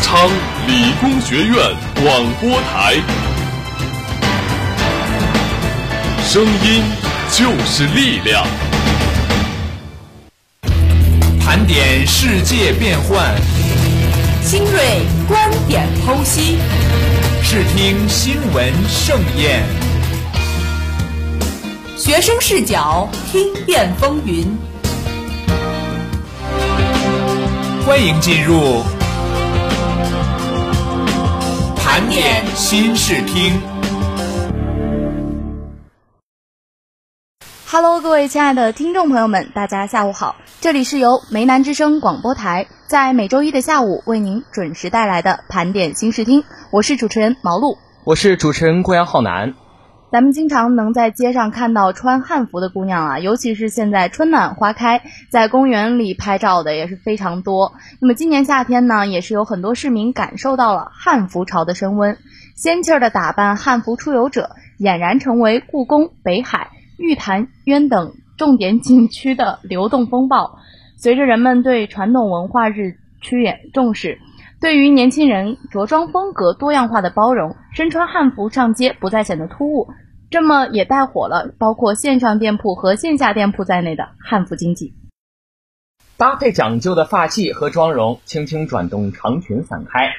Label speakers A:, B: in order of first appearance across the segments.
A: 昌理工学院广播台，声音就是力量。
B: 盘点世界变幻，
C: 新锐观点剖析，
B: 视听新闻盛宴，
C: 学生视角听遍风云。
B: 欢迎进入盘点新视听。
D: Hello，各位亲爱的听众朋友们，大家下午好！这里是由梅南之声广播台在每周一的下午为您准时带来的盘点新视听，我是主持人毛璐，
E: 我是主持人郭阳浩南。
D: 咱们经常能在街上看到穿汉服的姑娘啊，尤其是现在春暖花开，在公园里拍照的也是非常多。那么今年夏天呢，也是有很多市民感受到了汉服潮的升温，仙气儿的打扮汉服出游者俨然成为故宫、北海、玉潭渊等重点景区的流动风暴。随着人们对传统文化日趋严重视。对于年轻人着装风格多样化的包容，身穿汉服上街不再显得突兀，这么也带火了包括线上店铺和线下店铺在内的汉服经济。
E: 搭配讲究的发髻和妆容，轻轻转动长裙散开，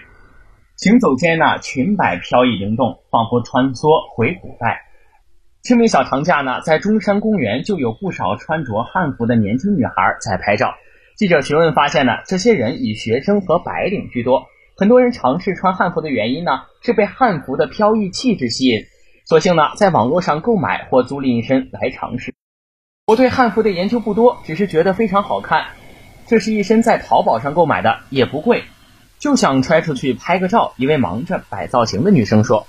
E: 行走间呢，裙摆飘逸灵动，仿佛穿梭回古代。清明小长假呢，在中山公园就有不少穿着汉服的年轻女孩在拍照。记者询问发现呢，这些人以学生和白领居多。很多人尝试穿汉服的原因呢，是被汉服的飘逸气质吸引，索性呢在网络上购买或租赁一身来尝试。我对汉服的研究不多，只是觉得非常好看。这是一身在淘宝上购买的，也不贵，就想揣出去拍个照。一位忙着摆造型的女生说。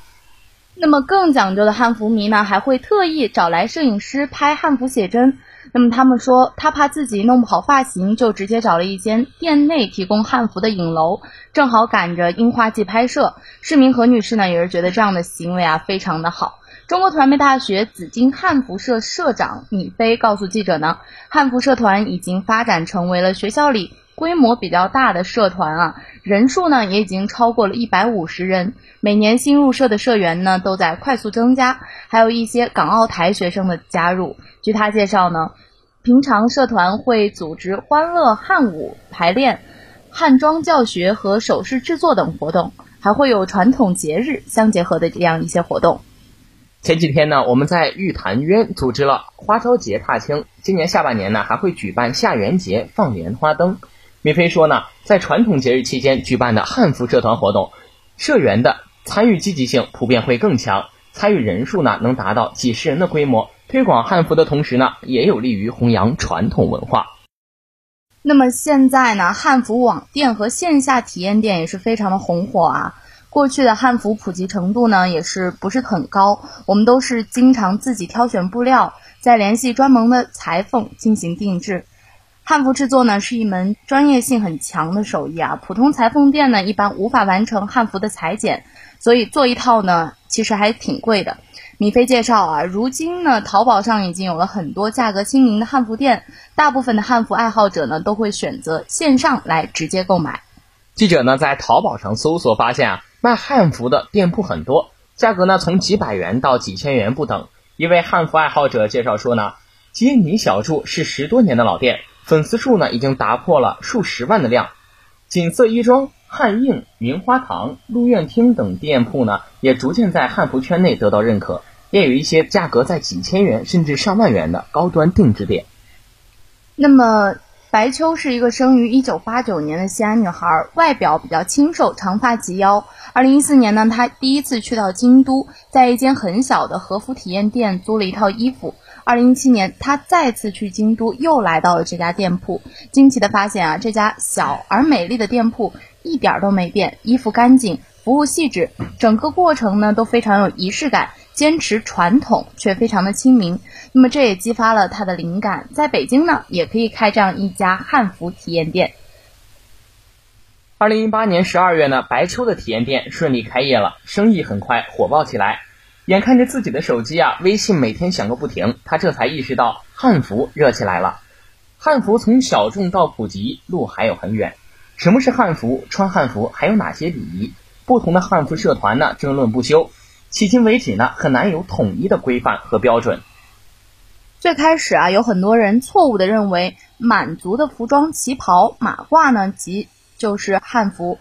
D: 那么更讲究的汉服迷呢，还会特意找来摄影师拍汉服写真。那么他们说，他怕自己弄不好发型，就直接找了一间店内提供汉服的影楼，正好赶着樱花季拍摄。市民何女士呢，也是觉得这样的行为啊非常的好。中国传媒大学紫金汉服社社长米飞告诉记者呢，汉服社团已经发展成为了学校里规模比较大的社团啊，人数呢也已经超过了一百五十人。每年新入社的社员呢都在快速增加，还有一些港澳台学生的加入。据他介绍呢，平常社团会组织欢乐汉舞排练、汉装教学和首饰制作等活动，还会有传统节日相结合的这样一些活动。
E: 前几天呢，我们在玉潭渊组织了花朝节踏青，今年下半年呢还会举办下元节放莲花灯。米飞说呢，在传统节日期间举办的汉服社团活动，社员的参与积极性普遍会更强，参与人数呢能达到几十人的规模。推广汉服的同时呢，也有利于弘扬传统文化。
D: 那么现在呢，汉服网店和线下体验店也是非常的红火啊。过去的汉服普及程度呢，也是不是很高，我们都是经常自己挑选布料，再联系专门的裁缝进行定制。汉服制作呢是一门专业性很强的手艺啊，普通裁缝店呢一般无法完成汉服的裁剪，所以做一套呢其实还挺贵的。米菲介绍啊，如今呢淘宝上已经有了很多价格亲民的汉服店，大部分的汉服爱好者呢都会选择线上来直接购买。
E: 记者呢在淘宝上搜索发现啊，卖汉服的店铺很多，价格呢从几百元到几千元不等。一位汉服爱好者介绍说呢，街泥小筑是十多年的老店。粉丝数呢已经打破了数十万的量，锦瑟衣装、汉映、云花堂、鹿苑厅等店铺呢也逐渐在汉服圈内得到认可，也有一些价格在几千元甚至上万元的高端定制店。
D: 那么白秋是一个生于一九八九年的西安女孩，外表比较清瘦，长发及腰。二零一四年呢，她第一次去到京都，在一间很小的和服体验店租了一套衣服。二零一七年，他再次去京都，又来到了这家店铺，惊奇的发现啊，这家小而美丽的店铺一点都没变，衣服干净，服务细致，整个过程呢都非常有仪式感，坚持传统却非常的亲民。那么这也激发了他的灵感，在北京呢也可以开这样一家汉服体验店。
E: 二零一八年十二月呢，白秋的体验店顺利开业了，生意很快火爆起来。眼看着自己的手机啊，微信每天响个不停，他这才意识到汉服热起来了。汉服从小众到普及，路还有很远。什么是汉服？穿汉服还有哪些礼仪？不同的汉服社团呢争论不休，迄今为止呢很难有统一的规范和标准。
D: 最开始啊，有很多人错误的认为满族的服装旗袍马褂呢即就是汉服。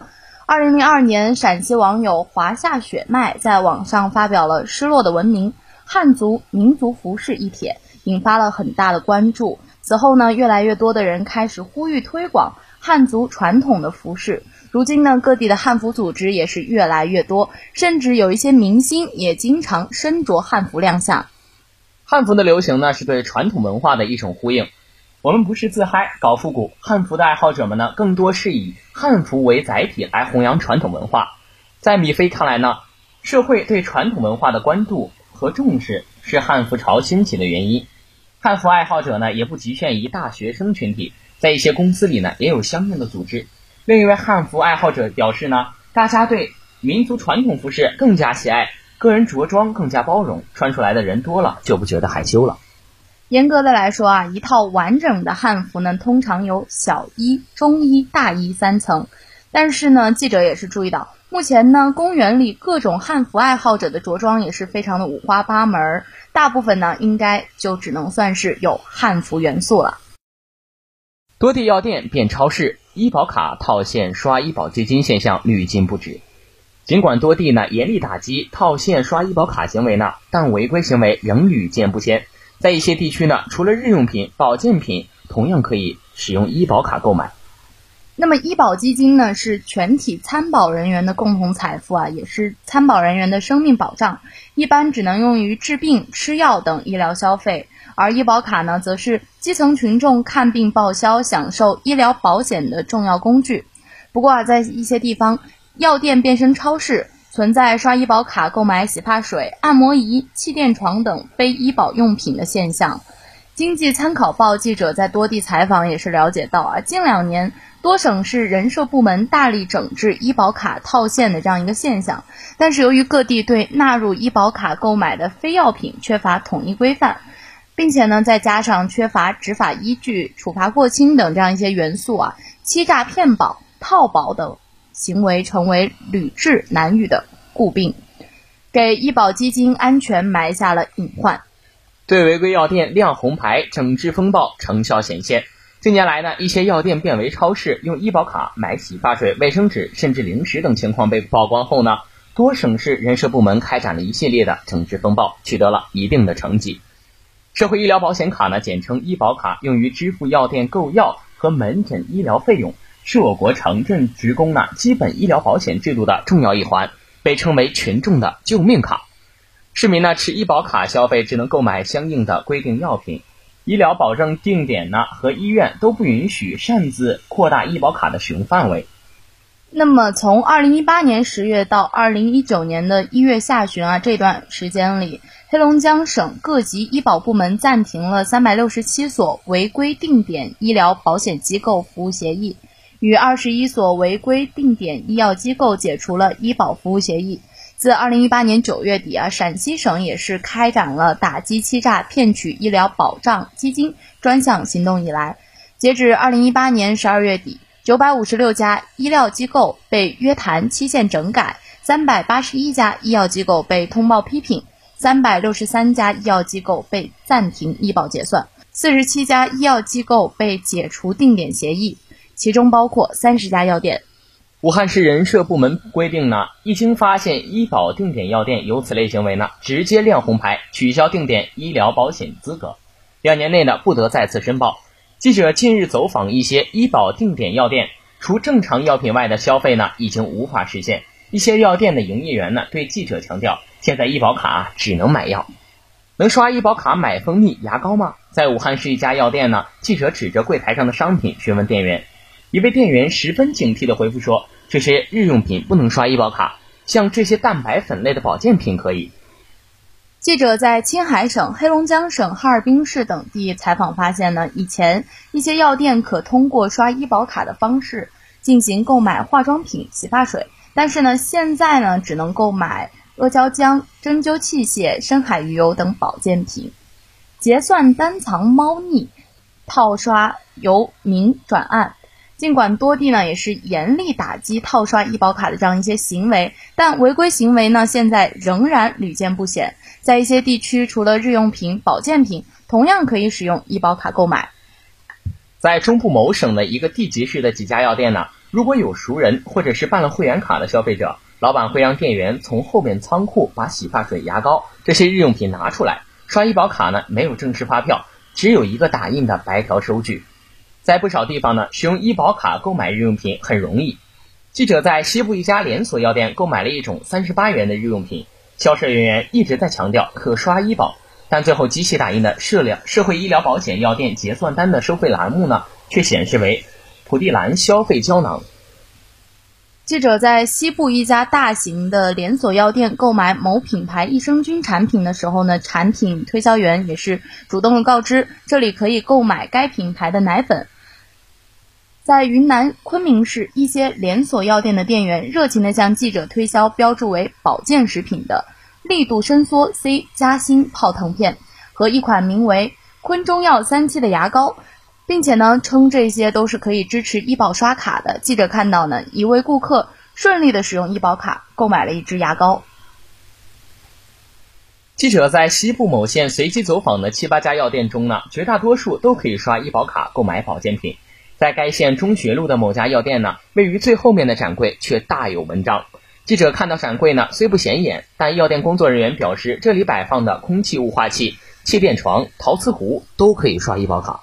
D: 二零零二年，陕西网友华夏血脉在网上发表了《失落的文明：汉族民族服饰》一帖，引发了很大的关注。此后呢，越来越多的人开始呼吁推广汉族传统的服饰。如今呢，各地的汉服组织也是越来越多，甚至有一些明星也经常身着汉服亮相。
E: 汉服的流行呢，是对传统文化的一种呼应。我们不是自嗨搞复古，汉服的爱好者们呢，更多是以汉服为载体来弘扬传统文化。在米菲看来呢，社会对传统文化的关注和重视是汉服潮兴起的原因。汉服爱好者呢，也不局限于大学生群体，在一些公司里呢，也有相应的组织。另一位汉服爱好者表示呢，大家对民族传统服饰更加喜爱，个人着装更加包容，穿出来的人多了就不觉得害羞了。
D: 严格的来说啊，一套完整的汉服呢，通常有小衣、中衣、大衣三层。但是呢，记者也是注意到，目前呢，公园里各种汉服爱好者的着装也是非常的五花八门儿，大部分呢，应该就只能算是有汉服元素了。
E: 多地药店变超市，医保卡套现刷医保基金现象屡禁不止。尽管多地呢严厉打击套现刷医保卡行为呢，但违规行为仍屡见不鲜。在一些地区呢，除了日用品、保健品，同样可以使用医保卡购买。
D: 那么，医保基金呢，是全体参保人员的共同财富啊，也是参保人员的生命保障。一般只能用于治病、吃药等医疗消费，而医保卡呢，则是基层群众看病报销、享受医疗保险的重要工具。不过啊，在一些地方，药店变身超市。存在刷医保卡购买洗发水、按摩仪、气垫床等非医保用品的现象。经济参考报记者在多地采访也是了解到啊，近两年多省市人社部门大力整治医保卡套现的这样一个现象。但是由于各地对纳入医保卡购买的非药品缺乏统一规范，并且呢再加上缺乏执法依据、处罚过轻等这样一些元素啊，欺诈骗保、套保等。行为成为屡治难愈的诟病，给医保基金安全埋下了隐患。
E: 对违规药店亮红牌、整治风暴成效显现。近年来呢，一些药店变为超市，用医保卡买洗发水、卫生纸，甚至零食等情况被曝光后呢，多省市人社部门开展了一系列的整治风暴，取得了一定的成绩。社会医疗保险卡呢，简称医保卡，用于支付药店购药和门诊医疗费用。是我国城镇职工呢基本医疗保险制度的重要一环，被称为群众的救命卡。市民呢持医保卡消费只能购买相应的规定药品，医疗保证定点呢和医院都不允许擅自扩大医保卡的使用范围。
D: 那么从二零一八年十月到二零一九年的一月下旬啊这段时间里，黑龙江省各级医保部门暂停了三百六十七所违规定点医疗保险机构服务协议。与二十一所违规定点医药机构解除了医保服务协议。自二零一八年九月底啊，陕西省也是开展了打击欺诈骗取医疗保障基金专项行动以来，截止二零一八年十二月底，九百五十六家医疗机构被约谈期限整改，三百八十一家医药机构被通报批评，三百六十三家医药机构被暂停医保结算，四十七家医药机构被解除定点协议。其中包括三十家药店。
E: 武汉市人社部门规定呢，一经发现医保定点药店有此类行为呢，直接亮红牌，取消定点医疗保险资格，两年内呢不得再次申报。记者近日走访一些医保定点药店，除正常药品外的消费呢已经无法实现。一些药店的营业员呢对记者强调，现在医保卡只能买药，能刷医保卡买蜂蜜、牙膏吗？在武汉市一家药店呢，记者指着柜台上的商品询问店员。一位店员十分警惕地回复说：“这些日用品不能刷医保卡，像这些蛋白粉类的保健品可以。”
D: 记者在青海省、黑龙江省哈尔滨市等地采访发现呢，以前一些药店可通过刷医保卡的方式进行购买化妆品、洗发水，但是呢，现在呢只能购买阿胶浆、针灸器械、深海鱼油等保健品。结算单藏猫腻，套刷由明转暗。尽管多地呢也是严厉打击套刷医保卡的这样一些行为，但违规行为呢现在仍然屡见不鲜。在一些地区，除了日用品、保健品，同样可以使用医保卡购买。
E: 在中部某省的一个地级市的几家药店呢，如果有熟人或者是办了会员卡的消费者，老板会让店员从后面仓库把洗发水、牙膏这些日用品拿出来，刷医保卡呢没有正式发票，只有一个打印的白条收据。在不少地方呢，使用医保卡购买日用品很容易。记者在西部一家连锁药店购买了一种三十八元的日用品，销售人员一直在强调可刷医保，但最后机器打印的社疗社会医疗保险药店结算单的收费栏目呢，却显示为普地蓝消费胶囊。
D: 记者在西部一家大型的连锁药店购买某品牌益生菌产品的时候呢，产品推销员也是主动的告知这里可以购买该品牌的奶粉。在云南昆明市一些连锁药店的店员热情地向记者推销标注为保健食品的力度伸缩 C 加锌泡腾片和一款名为昆中药三七的牙膏。并且呢，称这些都是可以支持医保刷卡的。记者看到呢，一位顾客顺利的使用医保卡购买了一支牙膏。
E: 记者在西部某县随机走访的七八家药店中呢，绝大多数都可以刷医保卡购买保健品。在该县中学路的某家药店呢，位于最后面的展柜却大有文章。记者看到展柜呢，虽不显眼，但药店工作人员表示，这里摆放的空气雾化器、气垫床、陶瓷壶都可以刷医保卡。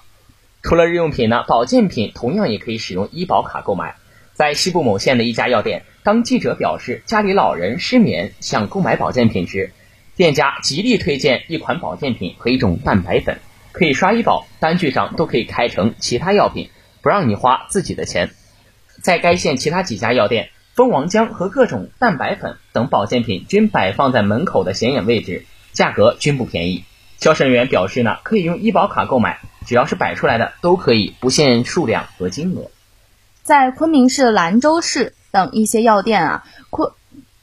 E: 除了日用品呢，保健品同样也可以使用医保卡购买。在西部某县的一家药店，当记者表示家里老人失眠想购买保健品时，店家极力推荐一款保健品和一种蛋白粉，可以刷医保，单据上都可以开成其他药品，不让你花自己的钱。在该县其他几家药店，蜂王浆和各种蛋白粉等保健品均摆放在门口的显眼位置，价格均不便宜。销售人员表示呢，可以用医保卡购买。只要是摆出来的都可以，不限数量和金额。
D: 在昆明市兰州市等一些药店啊，昆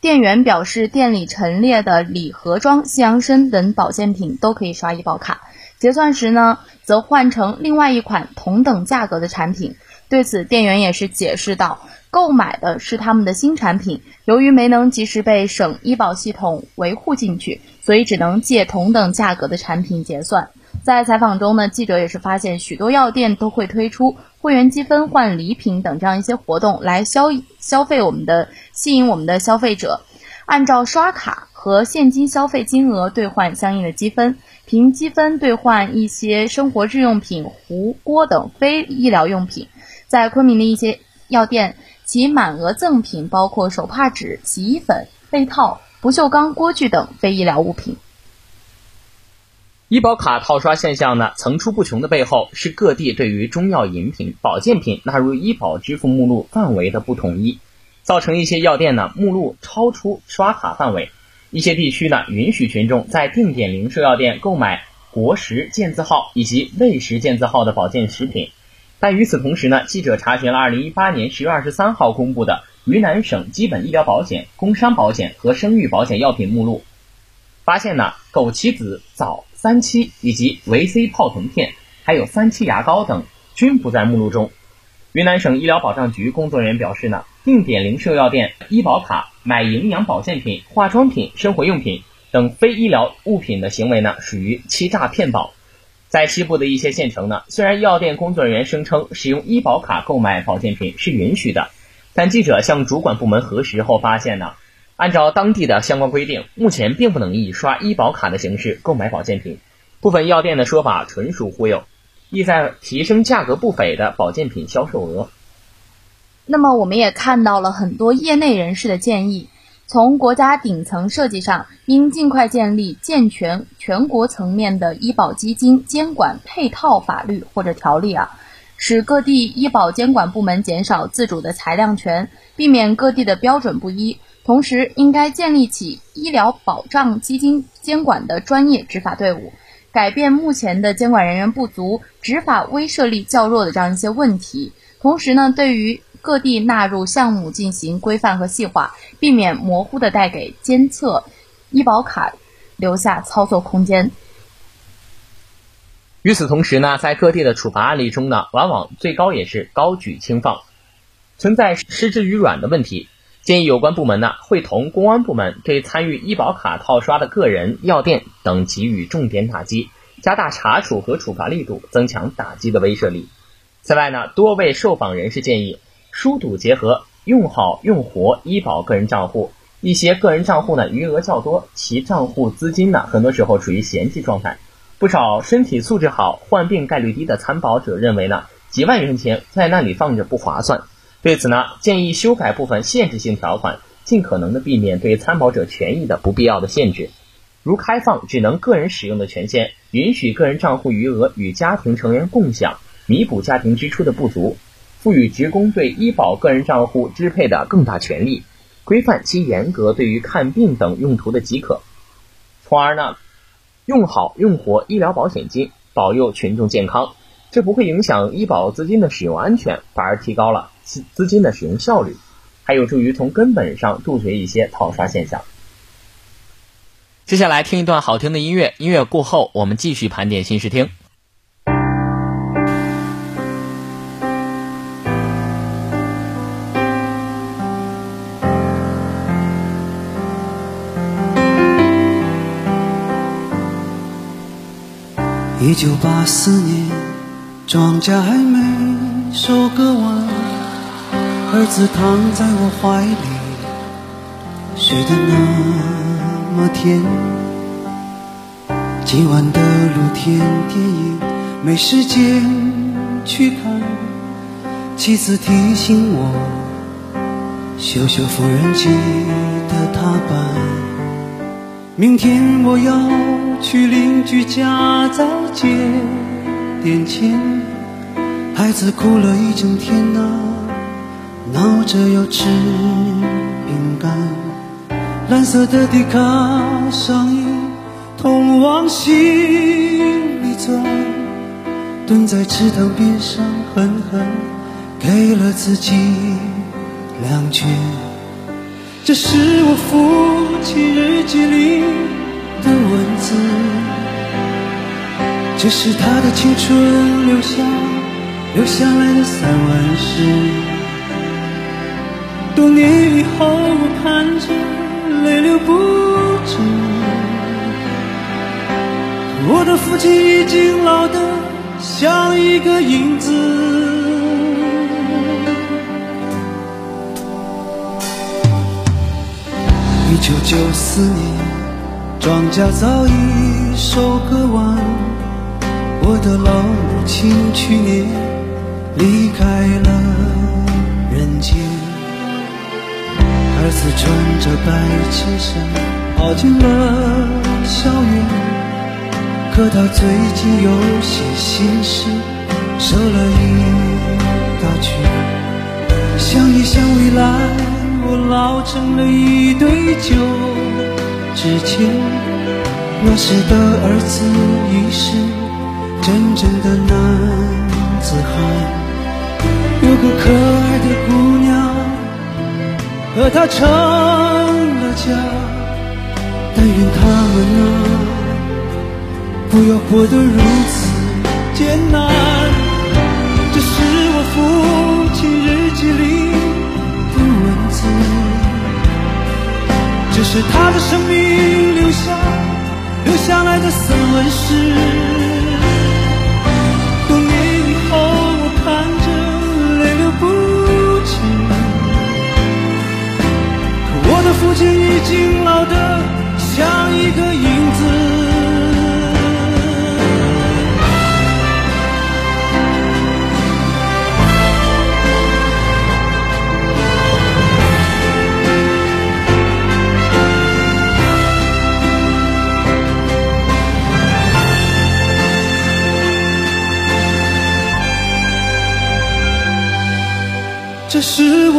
D: 店员表示，店里陈列的礼盒装西洋参等保健品都可以刷医保卡，结算时呢，则换成另外一款同等价格的产品。对此，店员也是解释道，购买的是他们的新产品，由于没能及时被省医保系统维护进去，所以只能借同等价格的产品结算。在采访中呢，记者也是发现许多药店都会推出会员积分换礼品等这样一些活动来消消费我们的吸引我们的消费者，按照刷卡和现金消费金额兑换相应的积分，凭积分兑换一些生活日用品、壶锅等非医疗用品。在昆明的一些药店，其满额赠品包括手帕纸、洗衣粉、被套、不锈钢锅具等非医疗物品。
E: 医保卡套刷现象呢层出不穷的背后，是各地对于中药饮品、保健品纳入医保支付目录范围的不统一，造成一些药店呢目录超出刷卡范围。一些地区呢允许群众在定点零售药店购买国食健字号以及卫食健字号的保健食品，但与此同时呢，记者查询了2018年10月23号公布的云南省基本医疗保险、工伤保险和生育保险药品目录，发现呢枸杞子枣。三七以及维 C 泡腾片，还有三七牙膏等均不在目录中。云南省医疗保障局工作人员表示呢，定点零售药店医保卡买营养保健品、化妆品、生活用品等非医疗物品的行为呢，属于欺诈骗保。在西部的一些县城呢，虽然药店工作人员声称使用医保卡购买保健品是允许的，但记者向主管部门核实后发现呢。按照当地的相关规定，目前并不能以刷医保卡的形式购买保健品。部分药店的说法纯属忽悠，意在提升价格不菲的保健品销售额。
D: 那么，我们也看到了很多业内人士的建议，从国家顶层设计上，应尽快建立健全全国层面的医保基金监管配套法律或者条例啊，使各地医保监管部门减少自主的裁量权，避免各地的标准不一。同时，应该建立起医疗保障基金监管的专业执法队伍，改变目前的监管人员不足、执法威慑力较弱的这样一些问题。同时呢，对于各地纳入项目进行规范和细化，避免模糊的带给监测医保卡留下操作空间。
E: 与此同时呢，在各地的处罚案例中呢，往往最高也是高举轻放，存在失之于软的问题。建议有关部门呢，会同公安部门对参与医保卡套刷的个人、药店等给予重点打击，加大查处和处罚力度，增强打击的威慑力。此外呢，多位受访人士建议疏堵结合，用好用活医保个人账户。一些个人账户呢，余额较多，其账户资金呢，很多时候处于闲置状态。不少身体素质好、患病概率低的参保者认为呢，几万元钱在那里放着不划算。对此呢，建议修改部分限制性条款，尽可能的避免对参保者权益的不必要的限制，如开放只能个人使用的权限，允许个人账户余额与家庭成员共享，弥补家庭支出的不足，赋予职工对医保个人账户支配的更大权利。规范其严格对于看病等用途的即可，从而呢，用好用活医疗保险金，保佑群众健康。这不会影响医保资金的使用安全，反而提高了资资金的使用效率，还有助于从根本上杜绝一些套刷现象。
B: 接下来听一段好听的音乐，音乐过后我们继续盘点新视听。
F: 一九八四年，庄稼还没收割完，儿子躺在我怀里，睡得那么甜。今晚的露天电影没时间去看，妻子提醒我，修修缝纫机的踏板。明天我要去邻居家再借点钱，孩子哭了一整天呐，闹着要吃饼干。蓝色的迪卡上衣痛往心里钻，蹲在池塘边上狠狠给了自己两拳。这是我父亲日记里的文字，这是他的青春留下留下来的散文诗。多年以后，我看着泪流不止，我的父亲已经老得像一个影子。一九九四年，庄稼早已收割完。我的老母亲去年离开了人间，儿子穿着白衬衫跑进了校园，可他最近有些心事，瘦了一大圈，想一想未来。我老成了一堆旧纸钱，那时的儿子已是真正的男子汉。有个可爱的姑娘和他成了家，但愿他们啊不要活得如此艰难。这是我父亲日记里的文字。这是他的生命留下留下来的散文诗。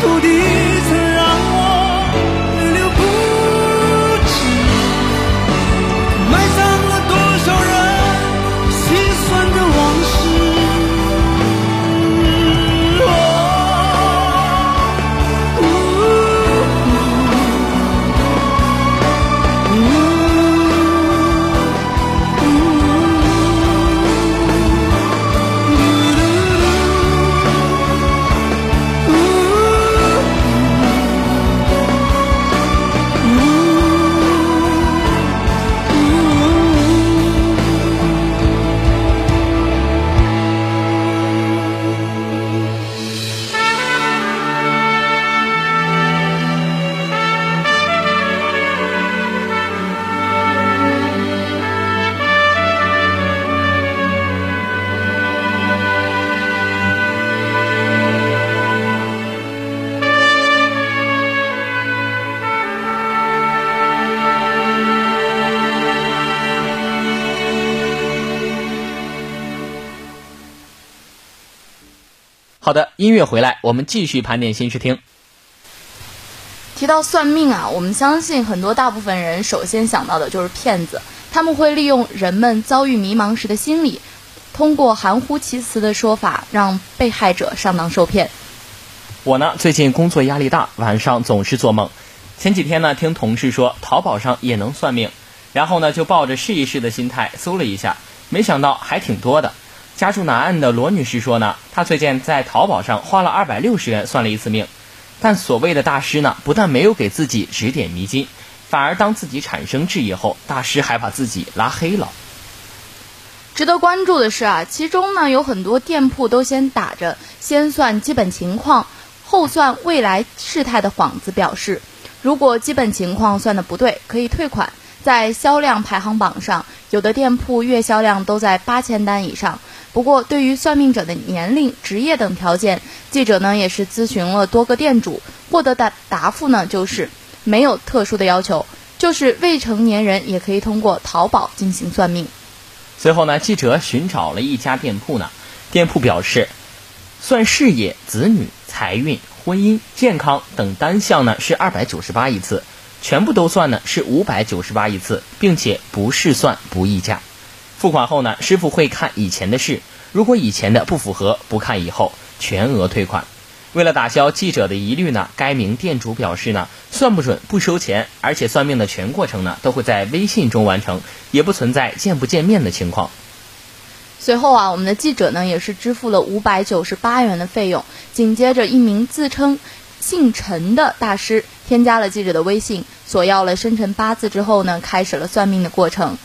F: 土地
E: 音乐回来，我们继续盘点新视听。
D: 提到算命啊，我们相信很多大部分人首先想到的就是骗子，他们会利用人们遭遇迷茫时的心理，通过含糊其辞的说法让被害者上当受骗。
E: 我呢，最近工作压力大，晚上总是做梦。前几天呢，听同事说淘宝上也能算命，然后呢，就抱着试一试的心态搜了一下，没想到还挺多的。家住南岸的罗女士说呢，她最近在淘宝上花了二百六十元算了一次命，但所谓的大师呢，不但没有给自己指点迷津，反而当自己产生质疑后，大师还把自己拉黑了。
D: 值得关注的是啊，其中呢有很多店铺都先打着先算基本情况，后算未来事态的幌子，表示如果基本情况算的不对，可以退款。在销量排行榜上，有的店铺月销量都在八千单以上。不过，对于算命者的年龄、职业等条件，记者呢也是咨询了多个店主，获得的答复呢就是没有特殊的要求，就是未成年人也可以通过淘宝进行算命。
E: 随后呢，记者寻找了一家店铺呢，店铺表示，算事业、子女、财运、婚姻、健康等单项呢是二百九十八一次，全部都算呢是五百九十八一次，并且不试算不议价。付款后呢，师傅会看以前的事，如果以前的不符合，不看以后，全额退款。为了打消记者的疑虑呢，该名店主表示呢，算不准不收钱，而且算命的全过程呢都会在微信中完成，也不存在见不见面的情况。
D: 随后啊，我们的记者呢也是支付了五百九十八元的费用。紧接着，一名自称姓陈的大师添加了记者的微信，索要了生辰八字之后呢，开始了算命的过程。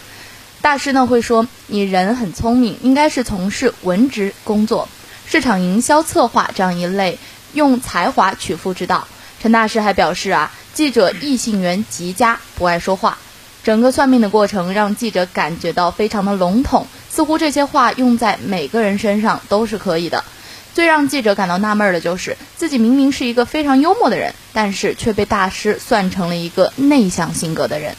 D: 大师呢会说：“你人很聪明，应该是从事文职工作，市场营销策划这样一类用才华取富之道。”陈大师还表示啊，记者异性缘极佳，不爱说话。整个算命的过程让记者感觉到非常的笼统，似乎这些话用在每个人身上都是可以的。最让记者感到纳闷的就是，自己明明是一个非常幽默的人，但是却被大师算成了一个内向性格的人。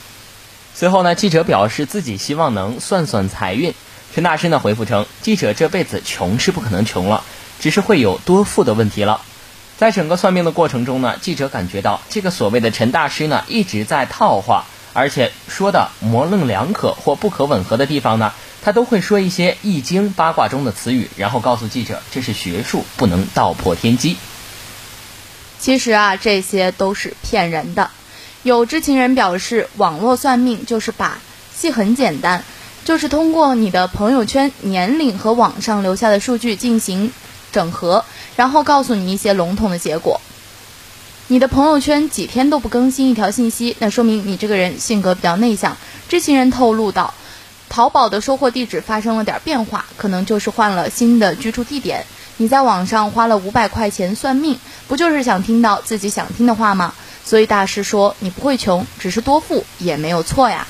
E: 随后呢，记者表示自己希望能算算财运。陈大师呢回复称，记者这辈子穷是不可能穷了，只是会有多富的问题了。在整个算命的过程中呢，记者感觉到这个所谓的陈大师呢一直在套话。而且说的模棱两可或不可吻合的地方呢，他都会说一些易经八卦中的词语，然后告诉记者这是学术，不能道破天机。
D: 其实啊，这些都是骗人的。有知情人表示，网络算命就是把戏很简单，就是通过你的朋友圈年龄和网上留下的数据进行整合，然后告诉你一些笼统的结果。你的朋友圈几天都不更新一条信息，那说明你这个人性格比较内向。知情人透露到，淘宝的收货地址发生了点变化，可能就是换了新的居住地点。你在网上花了五百块钱算命，不就是想听到自己想听的话吗？所以大师说你不会穷，只是多富也没有错呀。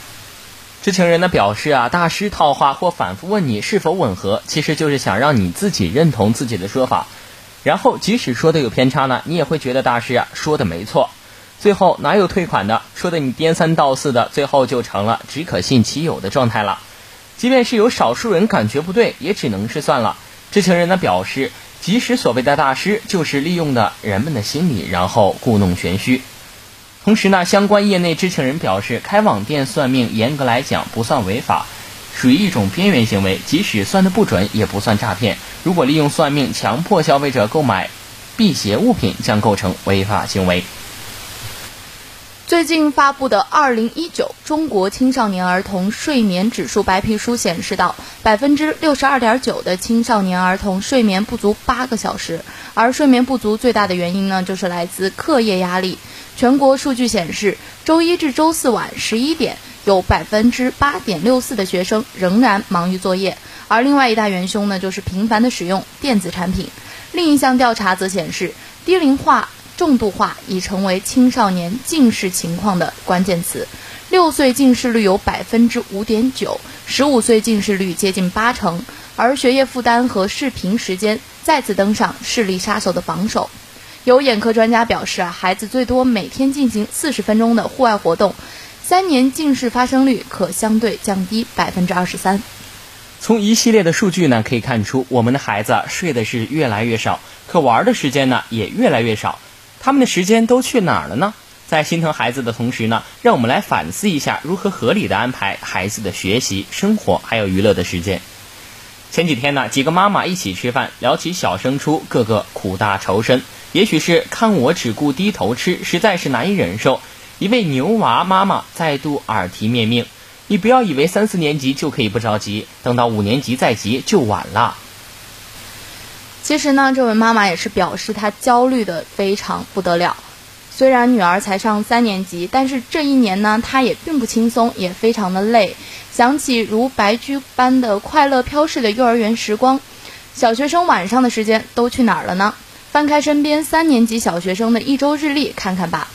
E: 知情人呢表示啊，大师套话或反复问你是否吻合，其实就是想让你自己认同自己的说法，然后即使说的有偏差呢，你也会觉得大师啊说的没错。最后哪有退款的？说的你颠三倒四的，最后就成了只可信其有的状态了。即便是有少数人感觉不对，也只能是算了。知情人呢表示，即使所谓的大师就是利用的人们的心理，然后故弄玄虚。同时呢，相关业内知情人表示，开网店算命严格来讲不算违法，属于一种边缘行为，即使算的不准也不算诈骗。如果利用算命强迫消费者购买辟邪物品，将构成违法行为。
D: 最近发布的《二零一九中国青少年儿童睡眠指数白皮书》显示，到百分之六十二点九的青少年儿童睡眠不足八个小时，而睡眠不足最大的原因呢，就是来自课业压力。全国数据显示，周一至周四晚十一点，有百分之八点六四的学生仍然忙于作业，而另外一大元凶呢，就是频繁的使用电子产品。另一项调查则显示，低龄化。重度化已成为青少年近视情况的关键词，六岁近视率有百分之五点九，十五岁近视率接近八成，而学业负担和视频时间再次登上视力杀手的榜首。有眼科专家表示啊，孩子最多每天进行四十分钟的户外活动，三年近视发生率可相对降低百分之二十三。
E: 从一系列的数据呢可以看出，我们的孩子睡的是越来越少，可玩的时间呢也越来越少。他们的时间都去哪儿了呢？在心疼孩子的同时呢，让我们来反思一下如何合理的安排孩子的学习、生活还有娱乐的时间。前几天呢，几个妈妈一起吃饭，聊起小升初，个个苦大仇深。也许是看我只顾低头吃，实在是难以忍受。一位牛娃妈妈再度耳提面命：你不要以为三四年级就可以不着急，等到五年级再急就晚了。
D: 其实呢，这位妈妈也是表示她焦虑的非常不得了。虽然女儿才上三年级，但是这一年呢，她也并不轻松，也非常的累。想起如白驹般的快乐飘逝的幼儿园时光，小学生晚上的时间都去哪儿了呢？翻开身边三年级小学生的一周日历看看吧。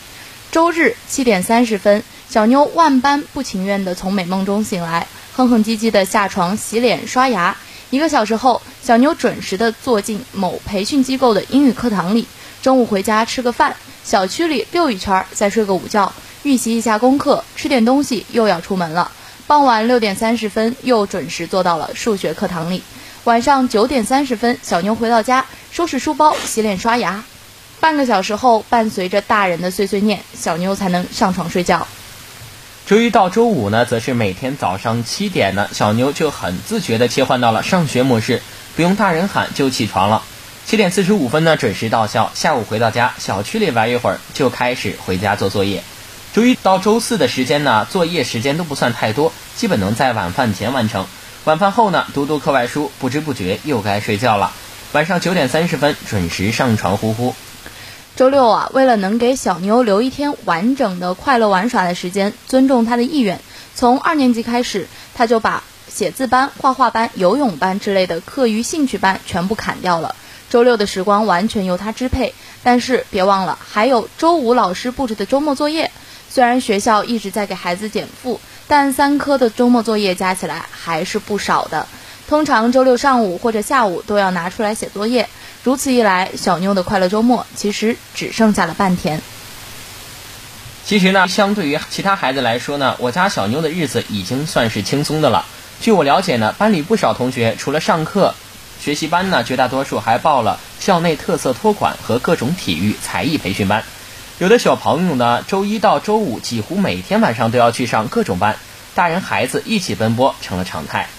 D: 周日七点三十分，小妞万般不情愿地从美梦中醒来，哼哼唧唧地下床洗脸刷牙。一个小时后，小妞准时地坐进某培训机构的英语课堂里。中午回家吃个饭，小区里溜一圈，再睡个午觉，预习一下功课，吃点东西，又要出门了。傍晚六点三十分，又准时坐到了数学课堂里。晚上九点三十分，小妞回到家，收拾书包，洗脸刷牙。半个小时后，伴随着大人的碎碎念，小妞才能上床睡觉。
E: 周一到周五呢，则是每天早上七点呢，小妞就很自觉地切换到了上学模式，不用大人喊就起床了。七点四十五分呢，准时到校。下午回到家，小区里玩一会儿，就开始回家做作业。周一到周四的时间呢，作业时间都不算太多，基本能在晚饭前完成。晚饭后呢，读读课外书，不知不觉又该睡觉了。晚上九点三十分准时上床呼呼。
D: 周六啊，为了能给小妞留一天完整的快乐玩耍的时间，尊重她的意愿，从二年级开始，他就把写字班、画画班、游泳班之类的课余兴趣班全部砍掉了。周六的时光完全由他支配，但是别忘了，还有周五老师布置的周末作业。虽然学校一直在给孩子减负，但三科的周末作业加起来还是不少的。通常周六上午或者下午都要拿出来写作业。如此一来，小妞的快乐周末其实只剩下了半天。
E: 其实呢，相对于其他孩子来说呢，我家小妞的日子已经算是轻松的了。据我了解呢，班里不少同学除了上课、学习班呢，绝大多数还报了校内特色托管和各种体育才艺培训班。有的小朋友呢，周一到周五几乎每天晚上都要去上各种班，大人孩子一起奔波成了常态。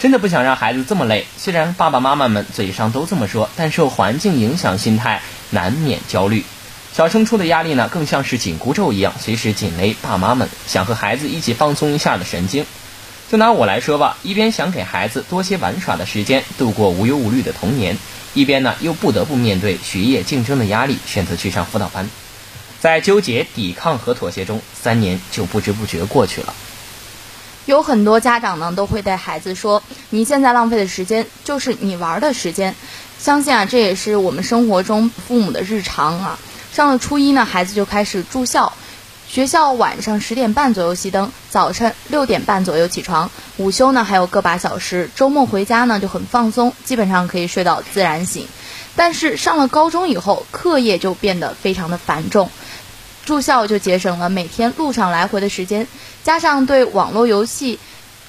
E: 真的不想让孩子这么累。虽然爸爸妈妈们嘴上都这么说，但受环境影响，心态难免焦虑。小升初的压力呢，更像是紧箍咒一样，随时紧勒爸妈们想和孩子一起放松一下的神经。就拿我来说吧，一边想给孩子多些玩耍的时间，度过无忧无虑的童年，一边呢又不得不面对学业竞争的压力，选择去上辅导班。在纠结、抵抗和妥协中，三年就不知不觉过去了。
D: 有很多家长呢，都会对孩子说：“你现在浪费的时间，就是你玩的时间。”相信啊，这也是我们生活中父母的日常啊。上了初一呢，孩子就开始住校，学校晚上十点半左右熄灯，早晨六点半左右起床，午休呢还有个把小时，周末回家呢就很放松，基本上可以睡到自然醒。但是上了高中以后，课业就变得非常的繁重，住校就节省了每天路上来回的时间，加上对网络游戏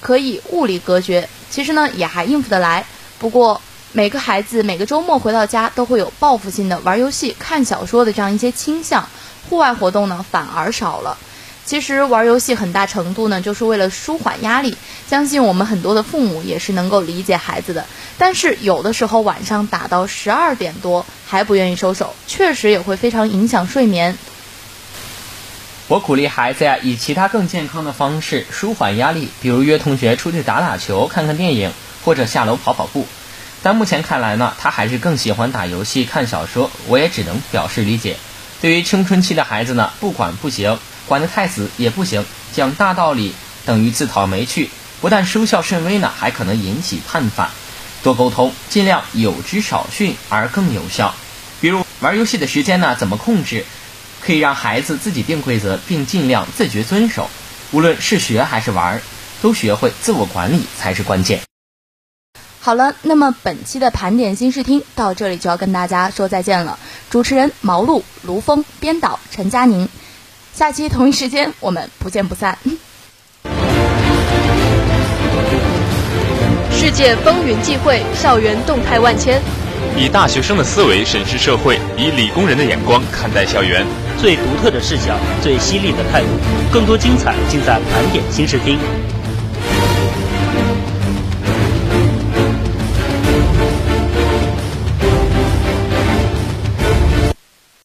D: 可以物理隔绝，其实呢也还应付得来。不过，每个孩子每个周末回到家都会有报复性的玩游戏、看小说的这样一些倾向，户外活动呢反而少了。其实玩游戏很大程度呢就是为了舒缓压力，相信我们很多的父母也是能够理解孩子的。但是有的时候晚上打到十二点多还不愿意收手，确实也会非常影响睡眠。
E: 我鼓励孩子呀，以其他更健康的方式舒缓压力，比如约同学出去打打球、看看电影，或者下楼跑跑步。但目前看来呢，他还是更喜欢打游戏、看小说。我也只能表示理解。对于青春期的孩子呢，不管不行，管得太死也不行。讲大道理等于自讨没趣，不但收效甚微呢，还可能引起叛反。多沟通，尽量有之少训而更有效。比如玩游戏的时间呢，怎么控制？可以让孩子自己定规则，并尽量自觉遵守。无论是学还是玩，都学会自我管理才是关键。
D: 好了，那么本期的盘点新视听到这里就要跟大家说再见了。主持人毛路、卢峰，编导陈佳宁。下期同一时间我们不见不散。
G: 世界风云际会，校园动态万千。
A: 以大学生的思维审视社会，以理工人的眼光看待校园。
H: 最独特的视角，最犀利的态度，更多精彩尽在盘点新视听。